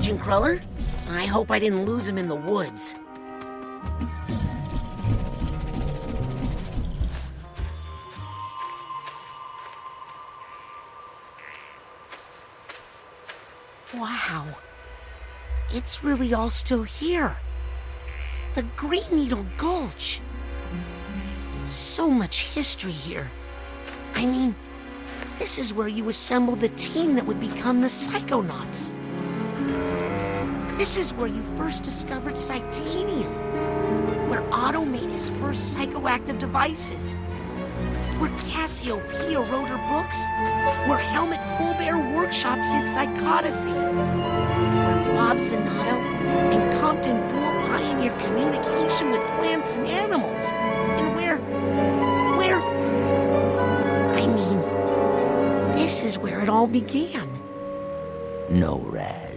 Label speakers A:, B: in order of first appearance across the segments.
A: Agent Cruller. I hope I didn't lose him in the woods. Wow. It's really all still here. The Green Needle Gulch. So much history here. I mean, this is where you assembled the team that would become the Psychonauts. This is where you first discovered Psitanium. Where Otto made his first psychoactive devices. Where Cassie O'Pia wrote her books. Where Helmut Fullbear workshopped his psychodicy. Where Bob Zanotto and Compton Boole pioneered communication with plants and animals. And where. where. I mean, this is where it all began.
B: No, Raz.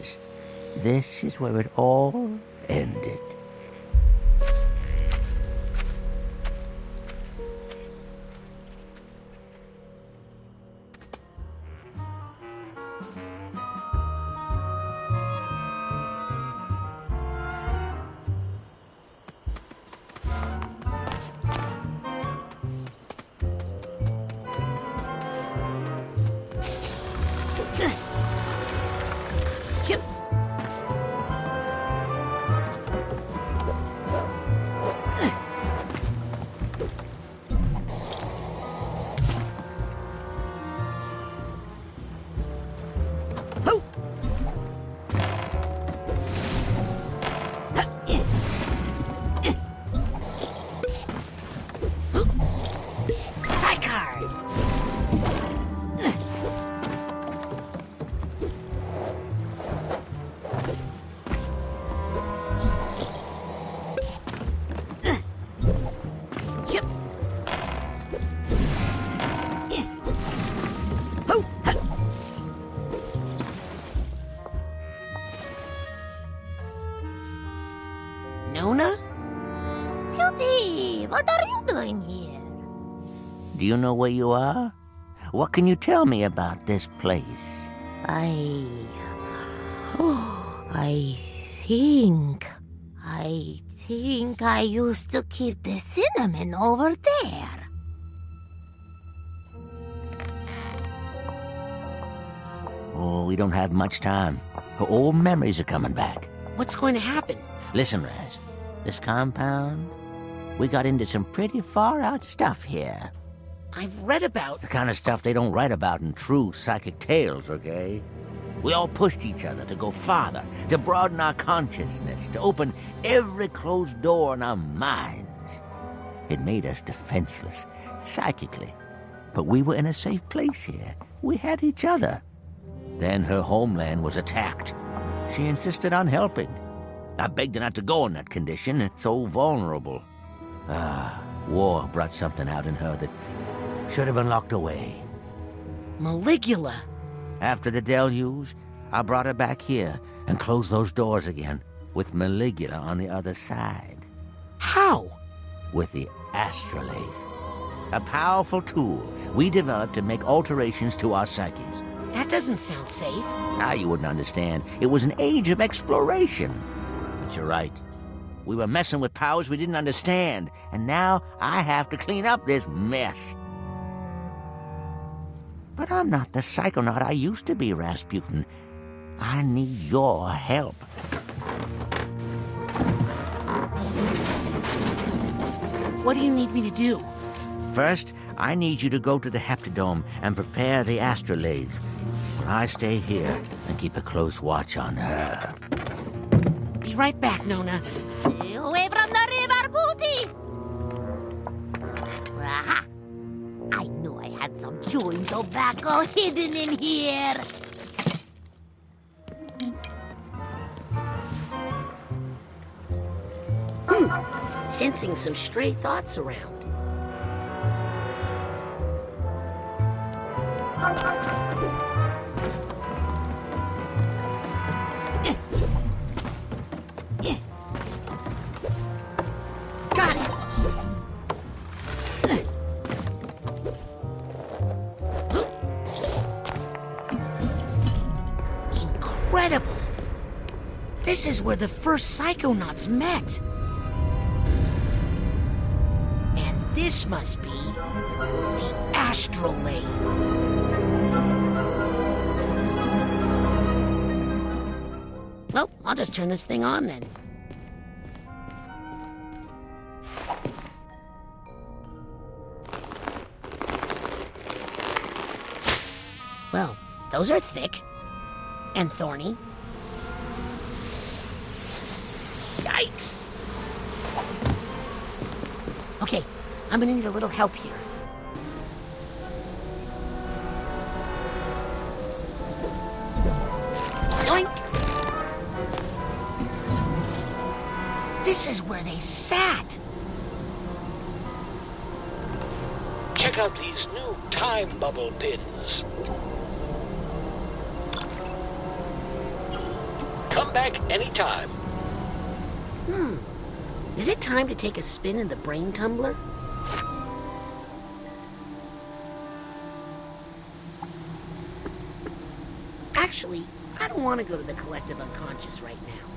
B: This is where it all ended.
C: Beauty, what are you doing here?
B: Do you know where you are? What can you tell me about this place?
C: I. Oh, I think. I think I used to keep the cinnamon over there.
B: Oh, we don't have much time. Her old memories are coming back.
A: What's going to happen?
B: Listen, Raz. This compound, we got into some pretty far out stuff here.
A: I've read about.
B: The kind of stuff they don't write about in true psychic tales, okay? We all pushed each other to go farther, to broaden our consciousness, to open every closed door in our minds. It made us defenseless, psychically. But we were in a safe place here. We had each other. Then her homeland was attacked. She insisted on helping. I begged her not to go in that condition, so vulnerable. Ah, war brought something out in her that should have been locked away.
A: Maligula.
B: After the deluge, I brought her back here and closed those doors again, with Maligula on the other side,
A: How?
B: with the astrolabe. A powerful tool we developed to make alterations to our psyches.
A: That doesn't sound safe.
B: Now you wouldn't understand. It was an age of exploration. But you're right. We were messing with powers we didn't understand, and now I have to clean up this mess. But I'm not the psychonaut I used to be, Rasputin. I need your help.
A: What do you need me to do?
B: First, I need you to go to the Heptadome and prepare the astrolabe. I stay here and keep a close watch on her.
A: Be right back, Nona.
C: Away from the river, Booty! Aha! I knew I had some chewing tobacco hidden in here. Hmm.
A: Sensing some stray thoughts around. This is where the first psychonauts met. And this must be the astrolabe. Well, I'll just turn this thing on then. Well, those are thick and thorny. Yikes! Okay, I'm gonna need a little help here. Yoink! This is where they sat.
D: Check out these new time bubble pins. Come back anytime. Hmm.
A: Is it time to take a spin in the brain tumbler? Actually, I don't want to go to the collective unconscious right now.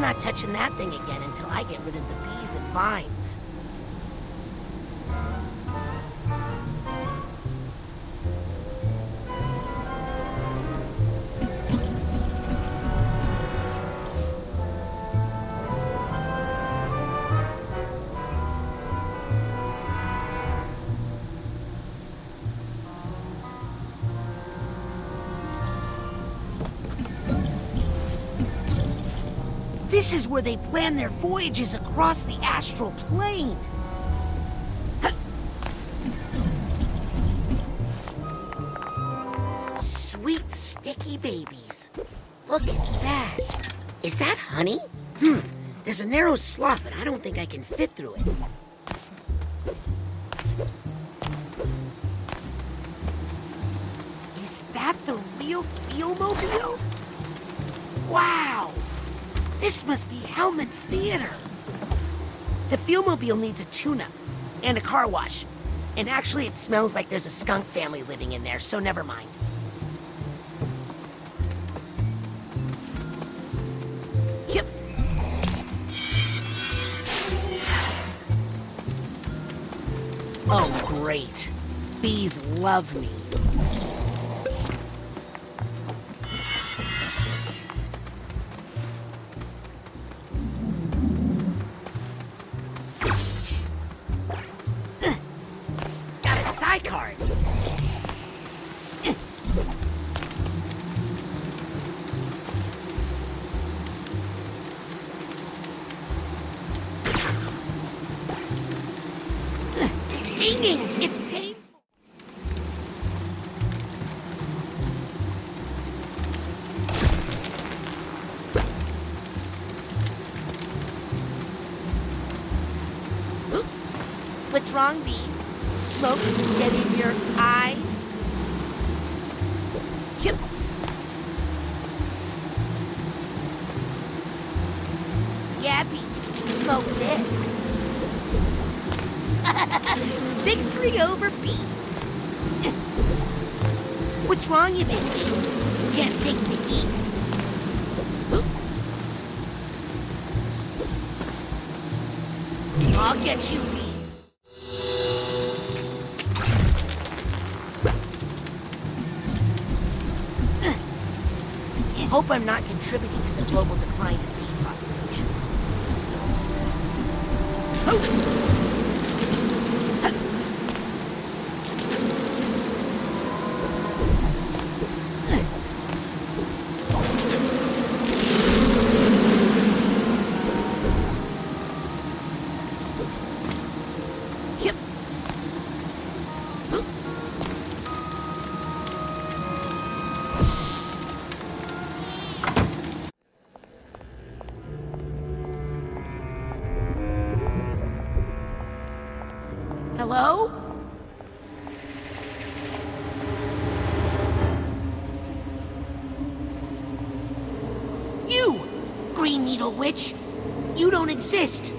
A: I'm not touching that thing again until I get rid of the bees and vines. This is where they plan their voyages across the astral plane. Sweet, sticky babies. Look at that. Is that honey? Hmm. There's a narrow slot, but I don't think I can fit through it. Is that the real Theomobile? This must be Helmut's Theater. The Fuelmobile needs a tune-up and a car wash. And actually, it smells like there's a skunk family living in there, so never mind. Yep. Oh, great. Bees love me. It's painful. Oop. What's wrong, bees? Smoke get in your eyes? Yep. Yeah, bees, smoke this. Victory over bees. What's wrong, you big beans? Can't take the heat? I'll get you, bees. I hope I'm not contributing to the global decline in bee populations. Yep. Needle Witch, you don't exist.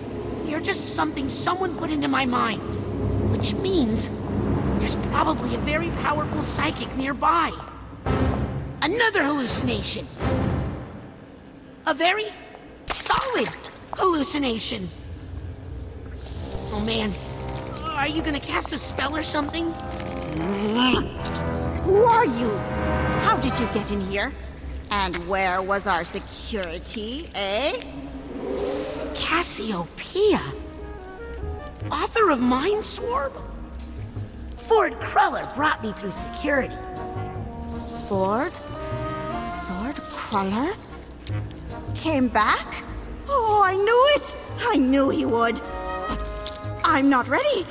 A: You're just something someone put into my mind. Which means there's probably a very powerful psychic nearby. Another hallucination. A very solid hallucination. Oh man, are you gonna cast a spell or something?
E: Who are you? How did you get in here? And where was our security, eh?
A: Cassie O'Pia? Author of Mind Swarm? Ford Cruller brought me through security.
E: Ford? Ford Cruller? Came back? Oh, I knew it! I knew he would. But I'm not ready.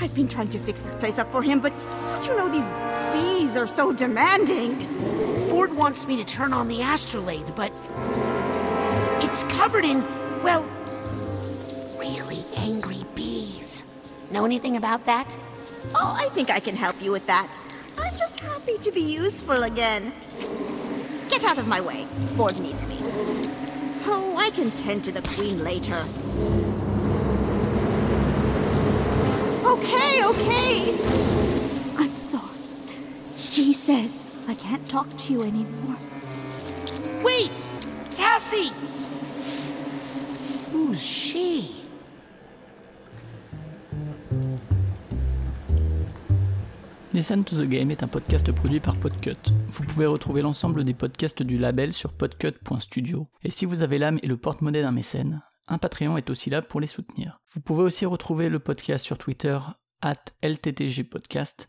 E: I've been trying to fix this place up for him, but you know these bees are so demanding?
A: Ford wants me to turn on the astrolabe, but it's covered in, well, really angry bees. Know anything about that?
E: Oh, I think I can help you with that. I'm just happy to be useful again. Get out of my way. Ford needs me. Oh, I can tend to the queen later. Okay, okay. I'm sorry. She says I can't talk to you anymore.
A: Wait! Cassie! Who's she?
F: Listen to the Game est un podcast produit par Podcut. Vous pouvez retrouver l'ensemble des podcasts du label sur podcut.studio. Et si vous avez l'âme et le porte-monnaie d'un mécène, un Patreon est aussi là pour les soutenir. Vous pouvez aussi retrouver le podcast sur Twitter, at LTTGpodcast,